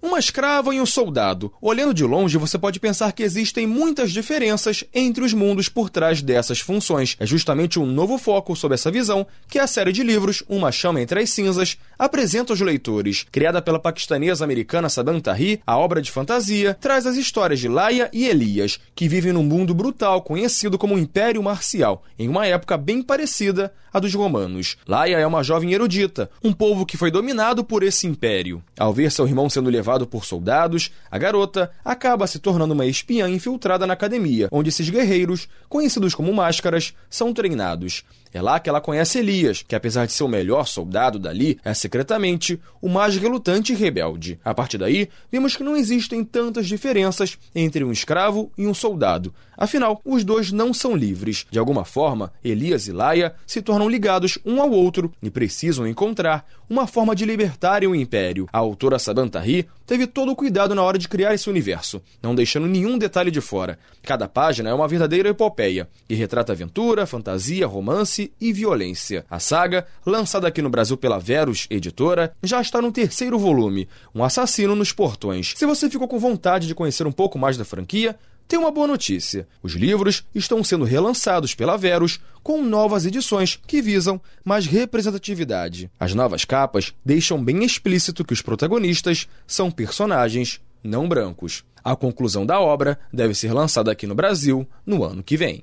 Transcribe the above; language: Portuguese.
Uma escrava e um soldado. Olhando de longe, você pode pensar que existem muitas diferenças entre os mundos por trás dessas funções. É justamente um novo foco sobre essa visão que a série de livros Uma Chama entre as Cinzas apresenta aos leitores. Criada pela paquistanesa americana Sadan Tahir, a obra de fantasia traz as histórias de Laia e Elias, que vivem num mundo brutal conhecido como Império Marcial, em uma época bem parecida à dos romanos. Laia é uma jovem erudita, um povo que foi dominado por esse império. Ao ver seu irmão sendo levado por soldados, a garota acaba se tornando uma espiã infiltrada na academia, onde esses guerreiros, conhecidos como máscaras, são treinados. É lá que ela conhece Elias, que apesar de ser o melhor soldado dali, é secretamente o mais relutante e rebelde. A partir daí, vimos que não existem tantas diferenças entre um escravo e um soldado. Afinal, os dois não são livres. De alguma forma, Elias e Laia se tornam ligados um ao outro e precisam encontrar uma forma de libertarem o Império. A autora Sabantari teve todo o cuidado na hora de criar esse universo, não deixando nenhum detalhe de fora. Cada página é uma verdadeira epopeia e retrata aventura, fantasia, romance e violência. A saga, lançada aqui no Brasil pela Verus Editora, já está no terceiro volume, Um Assassino nos Portões. Se você ficou com vontade de conhecer um pouco mais da franquia, tem uma boa notícia. Os livros estão sendo relançados pela Verus com novas edições que visam mais representatividade. As novas capas deixam bem explícito que os protagonistas são personagens não brancos. A conclusão da obra deve ser lançada aqui no Brasil no ano que vem.